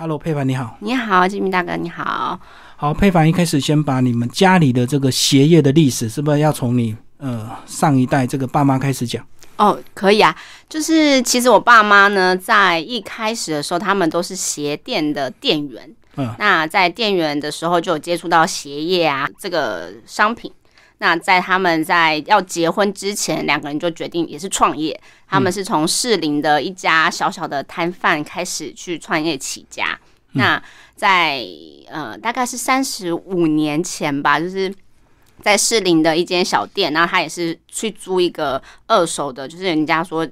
Hello，佩凡你好。你好，金明大哥，你好。好，佩凡一开始先把你们家里的这个鞋业的历史，是不是要从你呃上一代这个爸妈开始讲？哦，可以啊。就是其实我爸妈呢，在一开始的时候，他们都是鞋店的店员。嗯，那在店员的时候就有接触到鞋业啊这个商品。那在他们在要结婚之前，两个人就决定也是创业。他们是从士林的一家小小的摊贩开始去创业起家。那在呃大概是三十五年前吧，就是在士林的一间小店，然后他也是去租一个二手的，就是人家说。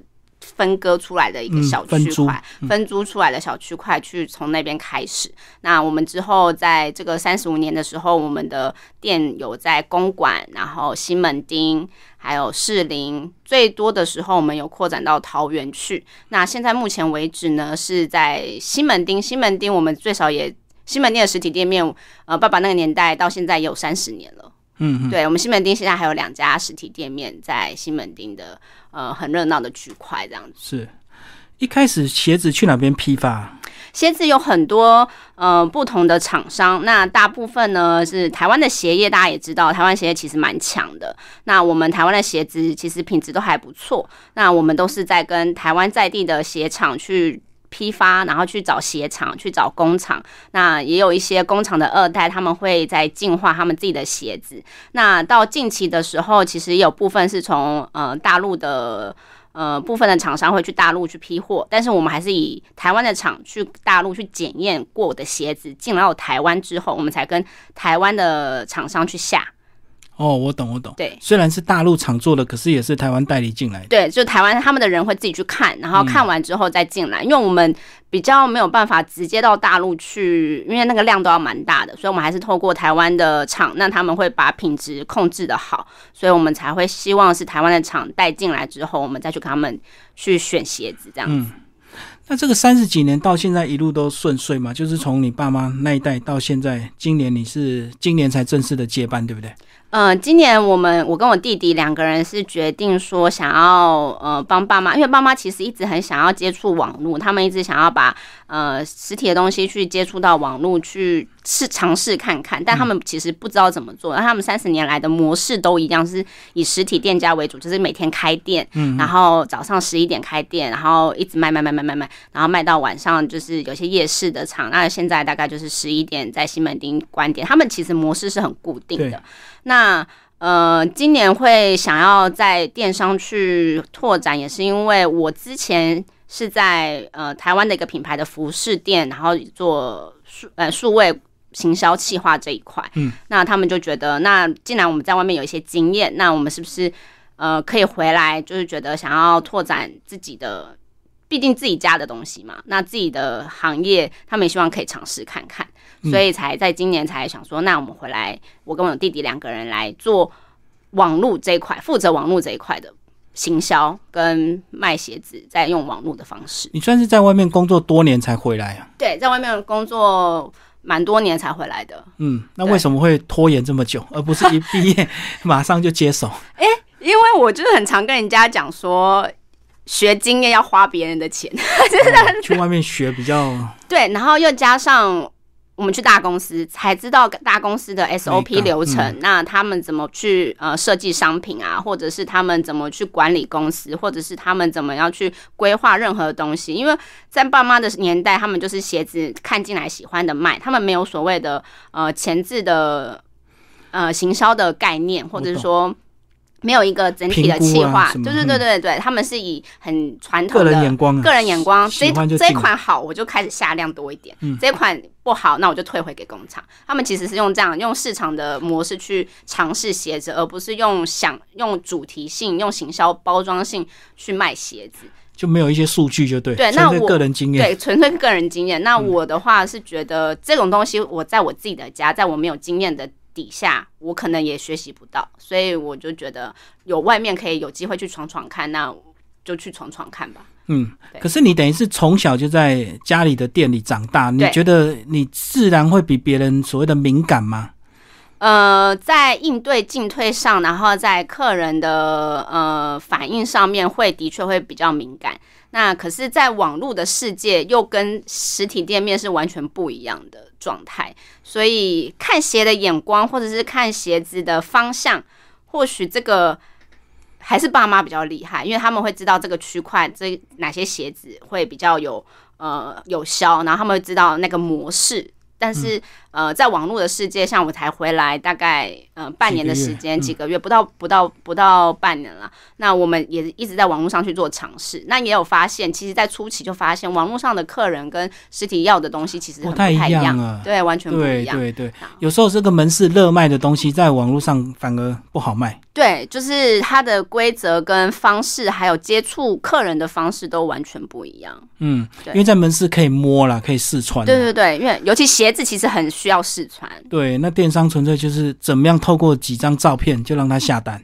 分割出来的一个小区块，分租出来的小区块，去从那边开始。那我们之后在这个三十五年的时候，我们的店有在公馆，然后西门町，还有士林，最多的时候我们有扩展到桃园去。那现在目前为止呢，是在西门町。西门町我们最少也西门町的实体店面，呃，爸爸那个年代到现在也有三十年了。嗯，对，我们西门町现在还有两家实体店面在西门町的呃很热闹的区块，这样子。是一开始鞋子去哪边批发？鞋子有很多呃不同的厂商，那大部分呢是台湾的鞋业，大家也知道，台湾鞋业其实蛮强的。那我们台湾的鞋子其实品质都还不错，那我们都是在跟台湾在地的鞋厂去。批发，然后去找鞋厂，去找工厂。那也有一些工厂的二代，他们会在进化他们自己的鞋子。那到近期的时候，其实有部分是从呃大陆的呃部分的厂商会去大陆去批货，但是我们还是以台湾的厂去大陆去检验过的鞋子进到台湾之后，我们才跟台湾的厂商去下。哦，我懂，我懂。对，虽然是大陆厂做的，可是也是台湾代理进来的。对，就台湾他们的人会自己去看，然后看完之后再进来。因为我们比较没有办法直接到大陆去，因为那个量都要蛮大的，所以我们还是透过台湾的厂，那他们会把品质控制的好，所以我们才会希望是台湾的厂带进来之后，我们再去给他们去选鞋子这样子。那这个三十几年到现在一路都顺遂嘛？就是从你爸妈那一代到现在，今年你是今年才正式的接班，对不对？嗯，今年我们我跟我弟弟两个人是决定说想要呃帮爸妈，因为爸妈其实一直很想要接触网络，他们一直想要把呃实体的东西去接触到网络去试尝试看看，但他们其实不知道怎么做。那他们三十年来的模式都一样，是以实体店家为主，就是每天开店，嗯，然后早上十一点开店，然后一直卖卖卖卖卖卖，然后卖到晚上，就是有些夜市的场，那现在大概就是十一点在西门町关店，他们其实模式是很固定的。那呃，今年会想要在电商去拓展，也是因为我之前是在呃台湾的一个品牌的服饰店，然后做数呃数位行销企划这一块。嗯，那他们就觉得，那既然我们在外面有一些经验，那我们是不是呃可以回来，就是觉得想要拓展自己的，毕竟自己家的东西嘛，那自己的行业，他们也希望可以尝试看看。所以才在今年才想说，那我们回来，我跟我弟弟两个人来做网络这一块，负责网络这一块的行销跟卖鞋子，再用网络的方式。你算是在外面工作多年才回来啊？对，在外面工作蛮多年才回来的。嗯，那为什么会拖延这么久，而不是一毕业马上就接手？哎，因为我就是很常跟人家讲说，学经验要花别人的钱，真 的去外面学比较对，然后又加上。我们去大公司才知道大公司的 SOP 流程，那他们怎么去呃设计商品啊，或者是他们怎么去管理公司，或者是他们怎么样去规划任何东西？因为在爸妈的年代，他们就是鞋子看进来喜欢的卖，他们没有所谓的呃前置的呃行销的概念，或者是说。没有一个整体的企划，就是对对对，他们是以很传统的个人眼光，个人眼光，这这一款好，我就开始下量多一点；嗯这款不好，那我就退回给工厂。他们其实是用这样用市场的模式去尝试鞋子，而不是用想用主题性、用行销包装性去卖鞋子，就没有一些数据，就对。对，那我个人经验，对，纯粹个人经验。那我的话是觉得这种东西，我在我自己的家，在我没有经验的。底下我可能也学习不到，所以我就觉得有外面可以有机会去闯闯看，那就去闯闯看吧。嗯，可是你等于是从小就在家里的店里长大，你觉得你自然会比别人所谓的敏感吗？呃，在应对进退上，然后在客人的呃反应上面，会的确会比较敏感。那可是，在网络的世界又跟实体店面是完全不一样的状态，所以看鞋的眼光，或者是看鞋子的方向，或许这个还是爸妈比较厉害，因为他们会知道这个区块这哪些鞋子会比较有呃有销，然后他们会知道那个模式。但是，呃，在网络的世界，像我才回来大概呃半年的时间，几个月不到不到不到半年了。那我们也一直在网络上去做尝试，那也有发现，其实，在初期就发现网络上的客人跟实体要的东西其实不太一样啊，对，完全不一样。对对，有时候这个门市热卖的东西，在网络上反而不好卖。对，就是它的规则跟方式，还有接触客人的方式都完全不一样。嗯，因为在门市可以摸了，可以试穿。对对对，因为尤其鞋子其实很需要试穿。对，那电商纯粹就是怎么样透过几张照片就让他下单。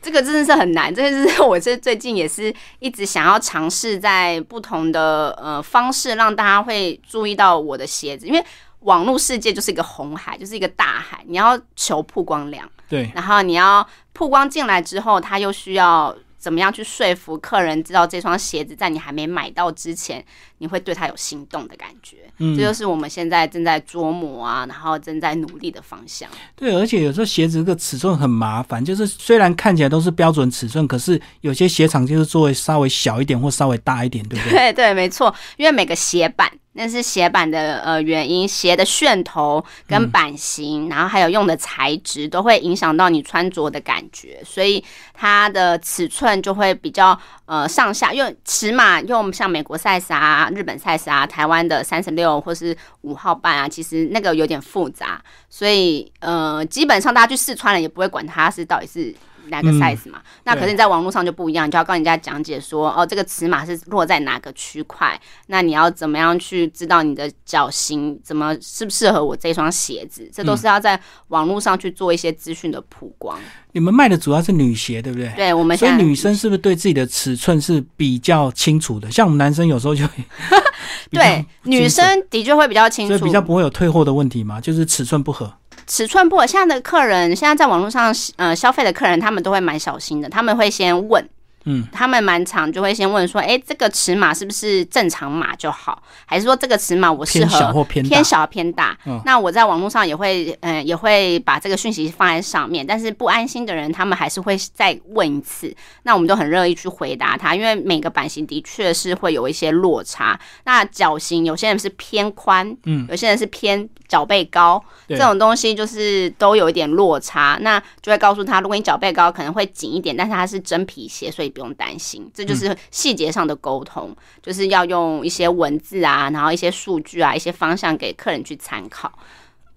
这个真的是很难，这个是我这最近也是一直想要尝试在不同的呃方式让大家会注意到我的鞋子，因为网络世界就是一个红海，就是一个大海，你要求曝光量。对，然后你要曝光进来之后，他又需要怎么样去说服客人知道这双鞋子在你还没买到之前，你会对它有心动的感觉。嗯，这就是我们现在正在琢磨啊，然后正在努力的方向。对，而且有时候鞋子这个尺寸很麻烦，就是虽然看起来都是标准尺寸，可是有些鞋厂就是做为稍微小一点或稍微大一点，对不对？对对，没错，因为每个鞋板。那是鞋板的呃原因，鞋的楦头跟版型，然后还有用的材质都会影响到你穿着的感觉，所以它的尺寸就会比较呃上下，因为尺码用像美国 size 啊、日本 size 啊、台湾的三十六或是五号半啊，其实那个有点复杂，所以呃基本上大家去试穿了也不会管它是到底是。哪个 size 嘛？那可是你在网络上就不一样，你就要跟人家讲解说，哦，这个尺码是落在哪个区块？那你要怎么样去知道你的脚型怎么适不适合我这双鞋子？这都是要在网络上去做一些资讯的曝光。你们卖的主要是女鞋，对不对？对，我们所以女生是不是对自己的尺寸是比较清楚的？像我们男生有时候就 对女生的确会比较清楚，所以比较不会有退货的问题嘛，就是尺寸不合。尺寸不，现在的客人，现在在网络上呃消费的客人，他们都会蛮小心的，他们会先问。嗯，他们蛮常就会先问说，哎，这个尺码是不是正常码就好，还是说这个尺码我适合偏小偏大？那我在网络上也会，嗯，也会把这个讯息放在上面。但是不安心的人，他们还是会再问一次。那我们都很乐意去回答他，因为每个版型的确是会有一些落差。那脚型有些人是偏宽，嗯，有些人是偏脚背高，这种东西就是都有一点落差。那就会告诉他，如果你脚背高，可能会紧一点，但是它是真皮鞋，所以。不用担心，这就是细节上的沟通，就是要用一些文字啊，然后一些数据啊，一些方向给客人去参考。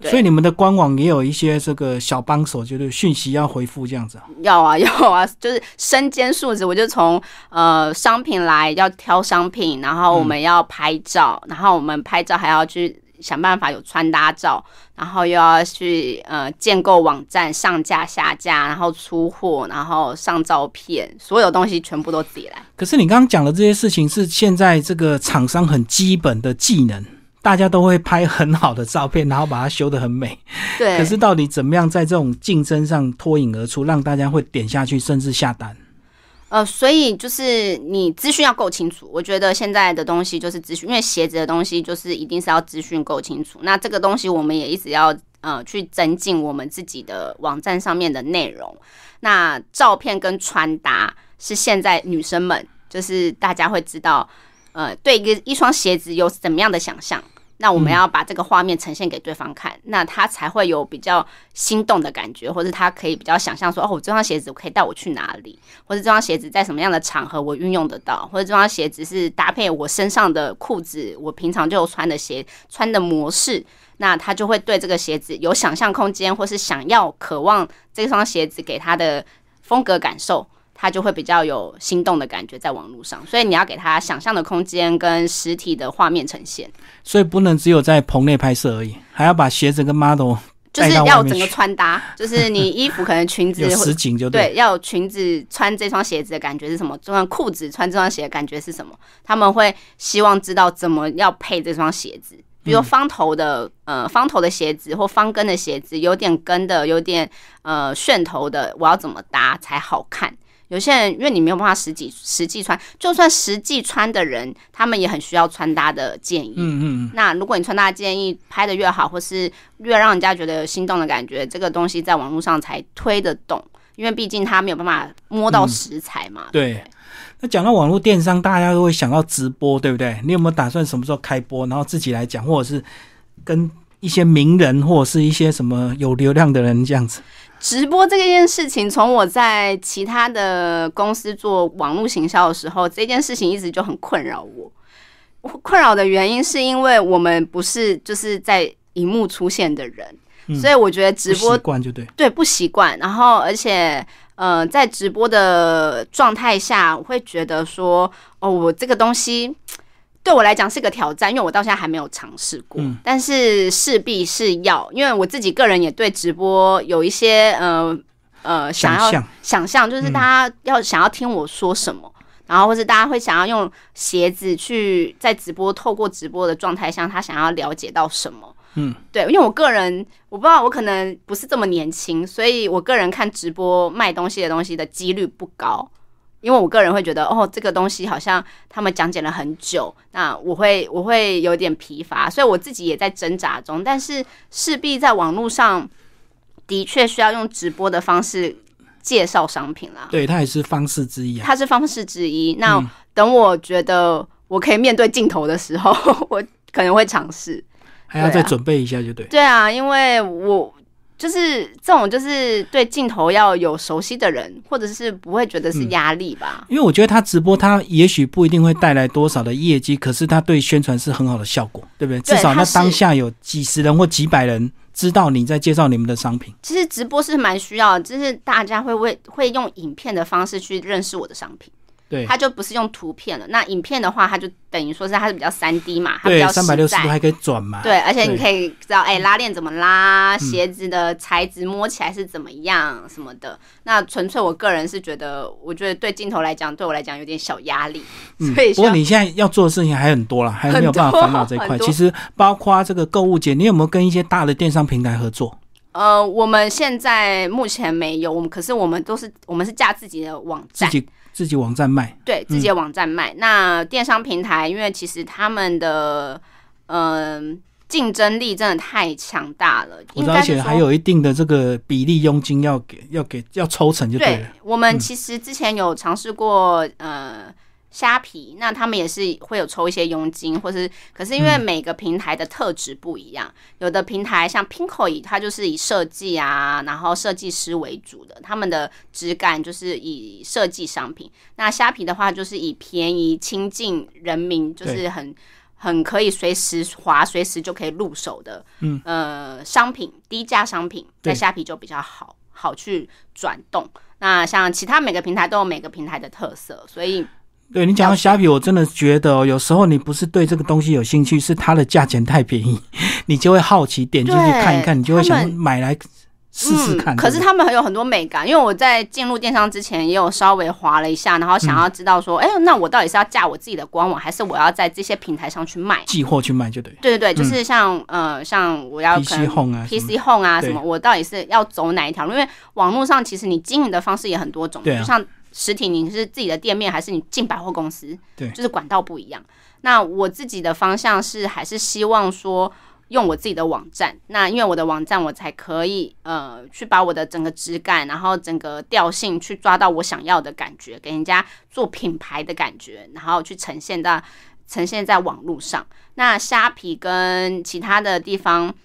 所以你们的官网也有一些这个小帮手，就是讯息要回复这样子啊。要啊，要啊，就是身兼数职，我就从呃商品来要挑商品，然后我们要拍照，然后我们拍照还要去。想办法有穿搭照，然后又要去呃建构网站、上架下架，然后出货，然后上照片，所有东西全部都自己来。可是你刚刚讲的这些事情是现在这个厂商很基本的技能，大家都会拍很好的照片，然后把它修得很美。对。可是到底怎么样在这种竞争上脱颖而出，让大家会点下去，甚至下单？呃，所以就是你资讯要够清楚。我觉得现在的东西就是资讯，因为鞋子的东西就是一定是要资讯够清楚。那这个东西我们也一直要呃去增进我们自己的网站上面的内容。那照片跟穿搭是现在女生们就是大家会知道，呃，对一个一双鞋子有怎么样的想象。那我们要把这个画面呈现给对方看，那他才会有比较心动的感觉，或者他可以比较想象说，哦，我这双鞋子可以带我去哪里，或者这双鞋子在什么样的场合我运用得到，或者这双鞋子是搭配我身上的裤子，我平常就穿的鞋穿的模式，那他就会对这个鞋子有想象空间，或是想要渴望这双鞋子给他的风格感受。他就会比较有心动的感觉在网络上，所以你要给他想象的空间跟实体的画面呈现。所以不能只有在棚内拍摄而已，还要把鞋子跟 model 就是要整个穿搭，就是你衣服可能裙子 实景就对，要有裙子穿这双鞋子的感觉是什么？这双裤子穿这双鞋的感觉是什么？他们会希望知道怎么要配这双鞋子，比如方头的呃方头的鞋子或方跟的鞋子，有点跟的，有点呃楦头的，我要怎么搭才好看？有些人因为你没有办法实际实际穿，就算实际穿的人，他们也很需要穿搭的建议。嗯嗯，那如果你穿搭建议拍的越好，或是越让人家觉得有心动的感觉，这个东西在网络上才推得动，因为毕竟他没有办法摸到食材嘛。对。那讲到网络电商，大家都会想到直播，对不对？你有没有打算什么时候开播，然后自己来讲，或者是跟一些名人或者是一些什么有流量的人这样子？直播这件事情，从我在其他的公司做网络行销的时候，这件事情一直就很困扰我。困扰的原因是因为我们不是就是在荧幕出现的人，所以我觉得直播习惯就对，对不习惯。然后而且呃，在直播的状态下，我会觉得说，哦，我这个东西对我来讲是个挑战，因为我到现在还没有尝试过。但是势必是要，因为我自己个人也对直播有一些呃呃想要想象，就是大家要想要听我说什么。然后，或是大家会想要用鞋子去在直播，透过直播的状态下，他想要了解到什么？嗯，对，因为我个人我不知道，我可能不是这么年轻，所以我个人看直播卖东西的东西的几率不高，因为我个人会觉得，哦，这个东西好像他们讲解了很久，那我会我会有点疲乏，所以我自己也在挣扎中，但是势必在网络上的确需要用直播的方式。介绍商品啦，对，它也是方式之一啊。它是方式之一。那等我觉得我可以面对镜头的时候，我可能会尝试。还要再准备一下，就对。对啊，因为我就是这种，就是对镜头要有熟悉的人，或者是不会觉得是压力吧。因为我觉得他直播，他也许不一定会带来多少的业绩，可是他对宣传是很好的效果，对不对？至少那当下有几十人或几百人。知道你在介绍你们的商品，其实直播是蛮需要，就是大家会为会用影片的方式去认识我的商品。对，它就不是用图片了。那影片的话，它就等于说是它是比较三 D 嘛，它比较三百六十度还可以转嘛。对，而且你可以知道，哎，拉链怎么拉，鞋子的材质摸起来是怎么样什么的。那纯粹我个人是觉得，我觉得对镜头来讲，对我来讲有点小压力。所以，不过你现在要做的事情还很多了，还没有办法烦恼这一块。其实包括这个购物节，你有没有跟一些大的电商平台合作？呃，我们现在目前没有，我们可是我们都是我们是架自己的网站。自己自己网站卖，对自己的网站卖。那电商平台，因为其实他们的嗯竞争力真的太强大了，而且还有一定的这个比例佣金要给，要给要抽成就对了。我们其实之前有尝试过，呃。虾皮，那他们也是会有抽一些佣金，或是可是因为每个平台的特质不一样，有的平台像 Pinko，它就是以设计啊，然后设计师为主的，他们的质感就是以设计商品。那虾皮的话，就是以便宜、亲近人民，就是很很可以随时滑、随时就可以入手的，嗯呃商品，低价商品在虾皮就比较好好去转动。那像其他每个平台都有每个平台的特色，所以。对你讲到虾皮，我真的觉得哦，有时候你不是对这个东西有兴趣，是它的价钱太便宜，你就会好奇点进去看一看，你就会想买来试试看。可是他们还有很多美感，因为我在进入电商之前也有稍微划了一下，然后想要知道说，哎，那我到底是要架我自己的官网，还是我要在这些平台上去卖？寄货去卖就对。对对对，就是像呃，像我要 PC Home 啊，PC Home 啊什么，我到底是要走哪一条路？因为网络上其实你经营的方式也很多种，就像。实体你是自己的店面，还是你进百货公司？对，就是管道不一样。那我自己的方向是，还是希望说用我自己的网站。那因为我的网站，我才可以呃去把我的整个质感，然后整个调性去抓到我想要的感觉，给人家做品牌的感觉，然后去呈现到呈现在网络上。那虾皮跟其他的地方。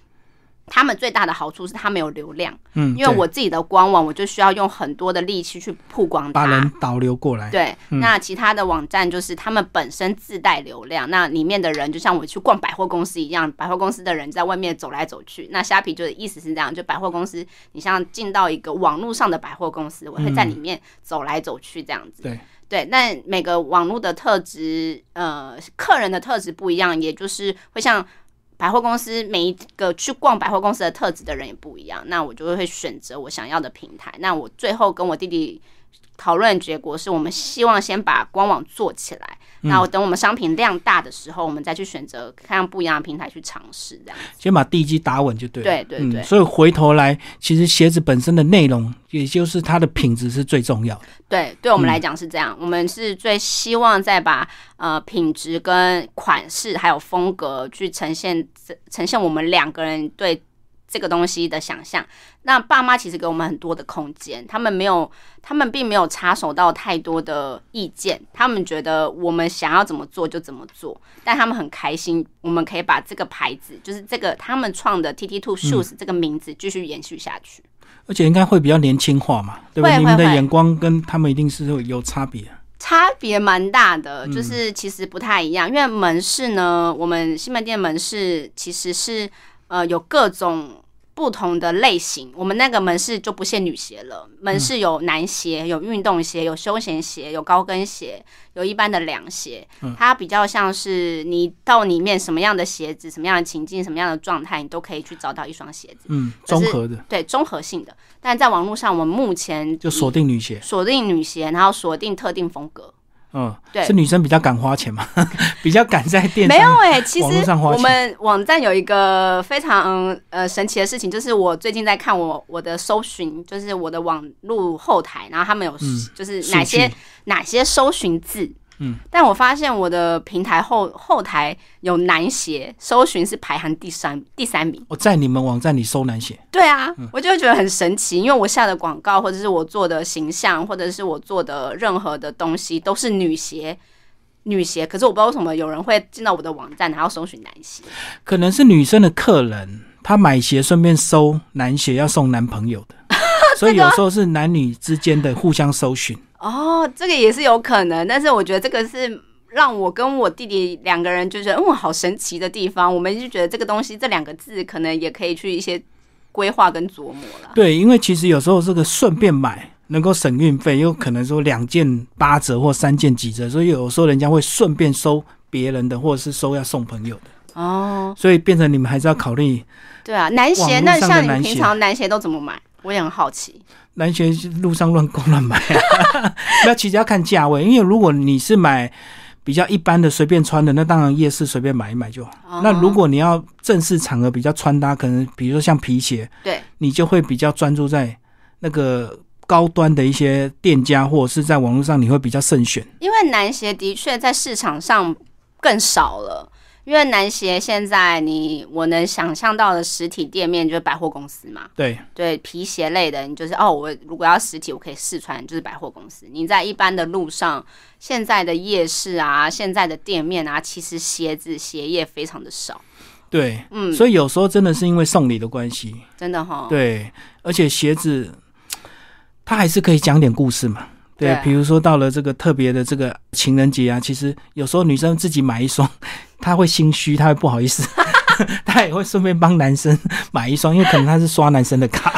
他们最大的好处是他没有流量，嗯，因为我自己的官网，我就需要用很多的力气去曝光，把人导流过来。对，那其他的网站就是他们本身自带流量，那里面的人就像我去逛百货公司一样，百货公司的人在外面走来走去。那虾皮就是意思是这样，就百货公司，你像进到一个网络上的百货公司，我会在里面走来走去这样子。对对，那每个网络的特质，呃，客人的特质不一样，也就是会像。百货公司每一个去逛百货公司的特质的人也不一样，那我就会选择我想要的平台。那我最后跟我弟弟讨论结果是，我们希望先把官网做起来，那我等我们商品量大的时候，我们再去选择看不一样的平台去尝试，这样。先把地基打稳就对了。对对对嗯，所以回头来，其实鞋子本身的内容，也就是它的品质是最重要的。对，对我们来讲是这样，我们是最希望再把呃品质跟款式还有风格去呈现呈现我们两个人对这个东西的想象。那爸妈其实给我们很多的空间，他们没有，他们并没有插手到太多的意见，他们觉得我们想要怎么做就怎么做，但他们很开心，我们可以把这个牌子，就是这个他们创的 TT Two Shoes 这个名字继续延续下去。而且应该会比较年轻化嘛，对不对？会你们的会会眼光跟他们一定是有有差别。差别蛮大的，就是其实不太一样。因为门市呢，我们西门店门市其实是呃有各种不同的类型。我们那个门市就不限女鞋了，门市有男鞋、有运动鞋、有休闲鞋、有高跟鞋、有一般的凉鞋。它比较像是你到里面什么样的鞋子、什么样的情境、什么样的状态，你都可以去找到一双鞋子。嗯，综合的对，综合性的。但在网络上，我们目前就锁定女鞋，锁定女鞋，然后锁定特定风格。嗯，对是女生比较敢花钱嘛，比较敢在电没有上。哎、其实我们网站有一个非常嗯呃神奇的事情，就是我最近在看我我的搜寻，就是我的网络后台，然后他们有、就是哪些嗯哪些搜寻字。嗯，但我发现我的平台后后台有男鞋搜寻是排行第三第三名。我在你们网站里搜男鞋，对啊，嗯我就会觉得很神奇，因为我下的广告或者是我做的形象，或者是我做的任何的东西都是女鞋，女鞋。可是我不知道为什么有人会进到我的网站，然后搜寻男鞋。可能是女生的客人，她买鞋顺便搜男鞋要送男朋友的，所以有时候是男女之间的互相搜寻。哦，这个也是有可能，但是我觉得这个是让我跟我弟弟两个人就觉得，嗯，好神奇的地方。我们就觉得这个东西这两个字可能也可以去一些规划跟琢磨了。对，因为其实有时候这个顺便买能够省运费，又可能说两件八折或三件几折，所以有时候人家会顺便收别人的，或者是收要送朋友的，哦，所以变成你们还是要考虑对啊，男鞋那像你们平常男鞋都怎么买？我也很好奇。男鞋路上乱购乱买啊。那其实要看价位，因为如果你是买比较一般的随便穿的，那当然夜市随便买一买就好。哦那如果你要正式场合比较穿搭，可能比如说像皮鞋，对，你就会比较专注在那个高端的一些店家，或者是在网络上你会比较慎选。因为男鞋的确在市场上更少了。因为男鞋现在你我能想象到的实体店面就是百货公司嘛，对，对皮鞋类的，你就是哦，我如果要实体，我可以试穿，就是百货公司。你在一般的路上，现在的夜市啊，现在的店面啊，其实鞋子鞋业非常的少，对，嗯，所以有时候真的是因为送礼的关系，真的哈，对，而且鞋子它还是可以讲点故事嘛。对对，比如说到了这个特别的这个情人节啊，其实有时候女生自己买一双，她会心虚，她会不好意思，她也会顺便帮男生买一双，因为可能她是刷男生的卡。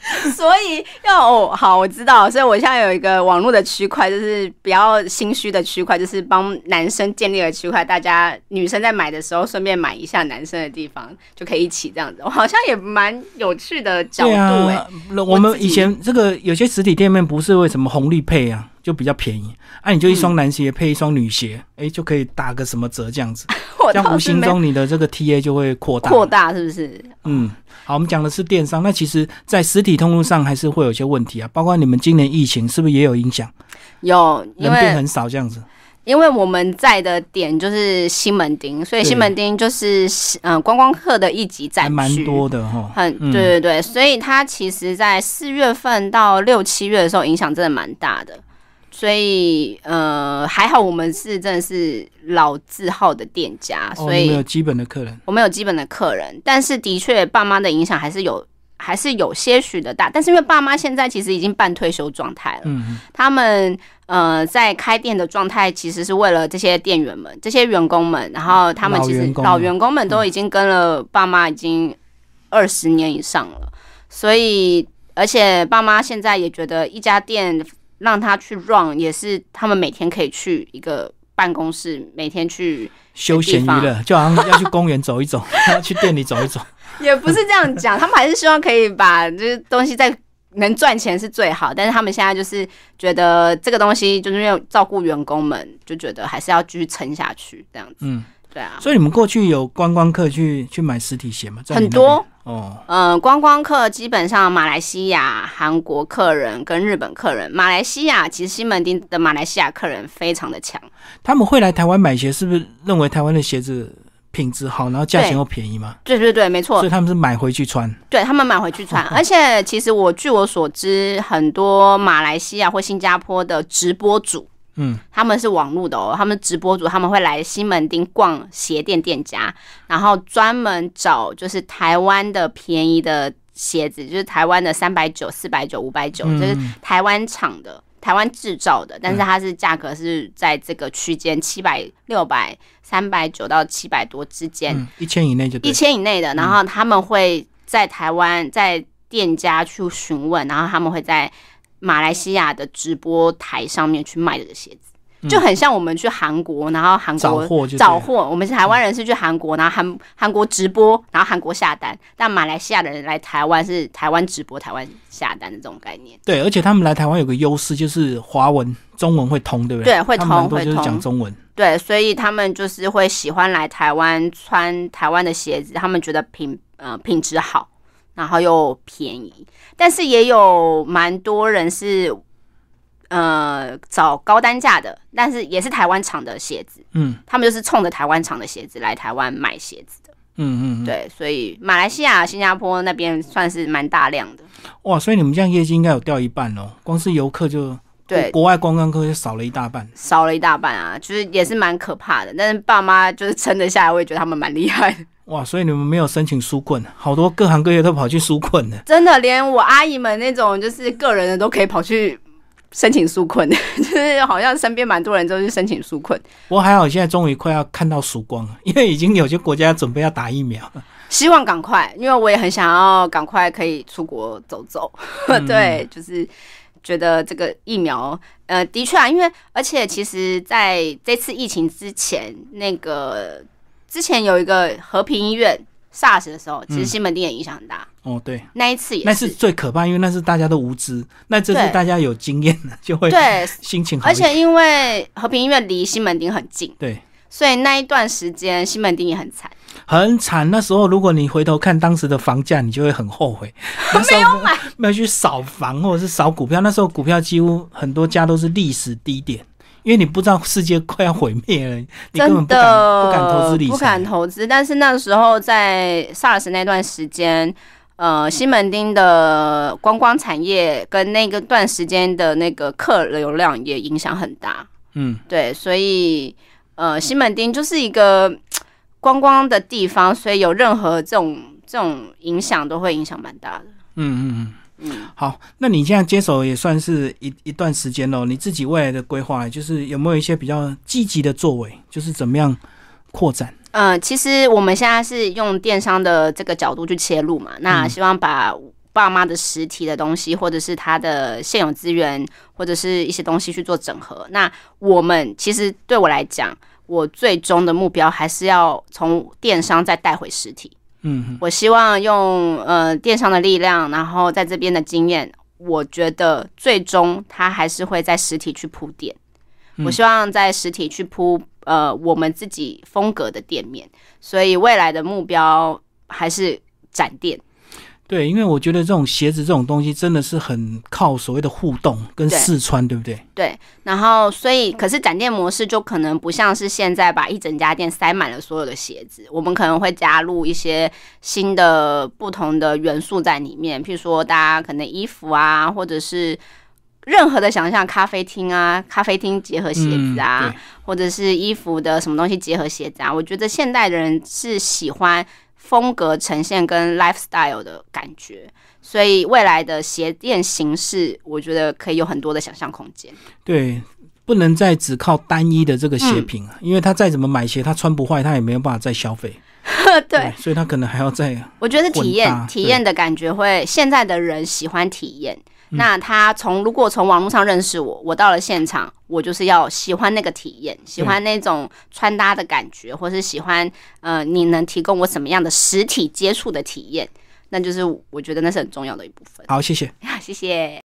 所以要哦，好，我知道，所以我现在有一个网络的区块，就是比较心虚的区块，就是帮男生建立了区块，大家女生在买的时候顺便买一下男生的地方，就可以一起这样子。我好像也蛮有趣的角度哎、我们以前这个有些实体店面不是为什么红利配啊，就比较便宜，啊，你就一双男鞋配一双女鞋，哎、就可以打个什么折这样子，我这样无形中你的这个 TA 就会扩大。扩大，是不是？嗯，好，我们讲的是电商，那其实，在实体通路上还是会有一些问题啊，包括你们今年疫情是不是也有影响？有，人变很少这样子。因为我们在的点就是西门町，所以西门町就是嗯、呃观光客的一级还战区。蛮多的哈。很嗯对对对，所以它其实，在四月份到六七月的时候，影响真的蛮大的。所以呃，还好我们是真的是老字号的店家，哦，所以你们有基本的客人，我们有基本的客人，但是的确爸妈的影响还是有，还是有些许的大。但是因为爸妈现在其实已经半退休状态了，嗯，他们呃在开店的状态，其实是为了这些店员们、这些员工们，然后他们其实老员工老员工们都已经跟了爸妈已经二十年以上了，所以而且爸妈现在也觉得一家店让他去 run 也是他们每天可以去一个办公室，每天去休闲娱乐，就好像要去公园走一走，要去店里走一走。也不是这样讲，他们还是希望可以把这些东西在能赚钱是最好，但是他们现在就是觉得这个东西就是因为照顾员工们，就觉得还是要继续撑下去这样子。嗯，对啊，所以你们过去有观光客去去买实体鞋吗？很多。哦，嗯，观光客基本上马来西亚、韩国客人跟日本客人，马来西亚其实西门町的马来西亚客人非常的强，他们会来台湾买鞋，是不是认为台湾的鞋子品质好，然后价钱又便宜吗？对对对，没错。所以，他们是买回去穿。对他们买回去穿，而且其实我据我所知，很多马来西亚或新加坡的直播主，嗯，他们是网络的哦，他们直播主他们会来西门町逛鞋店店家，然后专门找就是台湾的便宜的鞋子，就是台湾的三百九、四百九、五百九，嗯就是台湾厂的。台湾制造的，但是它是价格是在这个区间七百、六百、三百九到七百多之间，嗯，一千以内就一。千以内的，然后他们会在台湾在店家去询问，然后他们会在马来西亚的直播台上面去卖这个鞋子，就很像我们去韩国，然后韩国货找货，我们是台湾人是去韩国，然后韩韩国直播，然后韩国下单，但马来西亚的人来台湾是台湾直播，台湾下单的这种概念。对，而且他们来台湾有个优势，就是华文、中文会通，对不对？对会通会通。讲中文。对，所以他们就是会喜欢来台湾穿台湾的鞋子，他们觉得品呃品质好，然后又便宜。但是也有蛮多人是呃找高单价的，但是也是台湾厂的鞋子，嗯他们就是冲着台湾厂的鞋子来台湾买鞋子的。嗯嗯嗯。对，所以马来西亚、新加坡那边算是蛮大量的。哇，所以你们这样业绩应该有掉一半哦，光是游客就对国国外观光客就少了一大半。少了一大半啊，就是也是蛮可怕的。但是爸妈就是撑得下来，我也觉得他们蛮厉害的。哇，所以你们没有申请纾困，好多各行各业都跑去纾困了。真的，连我阿姨们那种就是个人的都可以跑去申请纾困，就是好像身边蛮多人都去申请纾困。不过还好，现在终于快要看到曙光了，因为已经有些国家准备要打疫苗了。希望赶快，因为我也很想要赶快可以出国走走。嗯对，就是觉得这个疫苗，呃，的确啊，因为而且其实在这次疫情之前，那个之前有一个和平医院 SARS 的时候，其实西门町也影响很大。哦，对，那一次也是那是最可怕，因为那是大家都无知，那这是大家有经验了，就会对，心情好。而且因为和平医院离西门町很近，对，所以那一段时间西门町也很惨。很惨。那时候如果你回头看当时的房价，你就会很后悔。没有买，没有去扫房或者是扫股票。那时候股票几乎很多家都是历史低点，因为你不知道世界快要毁灭了，你根本真不敢的不敢投资理财。不敢投资。但是那时候在 SARS 那段时间，呃，西门町的观光产业跟那个段时间的那个客流量也影响很大。嗯，对，所以呃，西门町就是一个观光的地方，所以有任何这种这种影响都会影响蛮大的。嗯嗯嗯。嗯，好，那你现在接手也算是一一段时间喽。你自己未来的规划，就是有没有一些比较积极的作为，就是怎么样扩展？呃，其实我们现在是用电商的这个角度去切入嘛，那希望把爸妈的实体的东西，或者是他的现有资源，或者是一些东西去做整合。那我们其实对我来讲，我最终的目标还是要从电商再带回实体。嗯我希望用呃电商的力量，然后在这边的经验，我觉得最终它还是会在实体去铺店。我希望在实体去铺呃我们自己风格的店面，所以未来的目标还是展店。对，因为我觉得这种鞋子这种东西真的是很靠所谓的互动跟试穿，对不对？对，然后所以可是展店模式就可能不像是现在把一整家店塞满了所有的鞋子，我们可能会加入一些新的不同的元素在里面，譬如说大家可能衣服啊，或者是任何的想象，咖啡厅啊，咖啡厅结合鞋子啊，嗯或者是衣服的什么东西结合鞋子啊，我觉得现代的人是喜欢风格呈现跟 lifestyle 的感觉。所以未来的鞋店形式，我觉得可以有很多的想象空间。对，不能再只靠单一的这个嗯鞋品啊，因为他再怎么买鞋，他穿不坏，他也没有办法再消费。对，所以他可能还要再我觉得体验体验的感觉会，现在的人喜欢体验。嗯那他从如果从网络上认识我，我到了现场，我就是要喜欢那个体验，喜欢那种穿搭的感觉，或是喜欢呃你能提供我什么样的实体接触的体验。那就是我觉得那是很重要的一部分。好，谢谢。谢谢。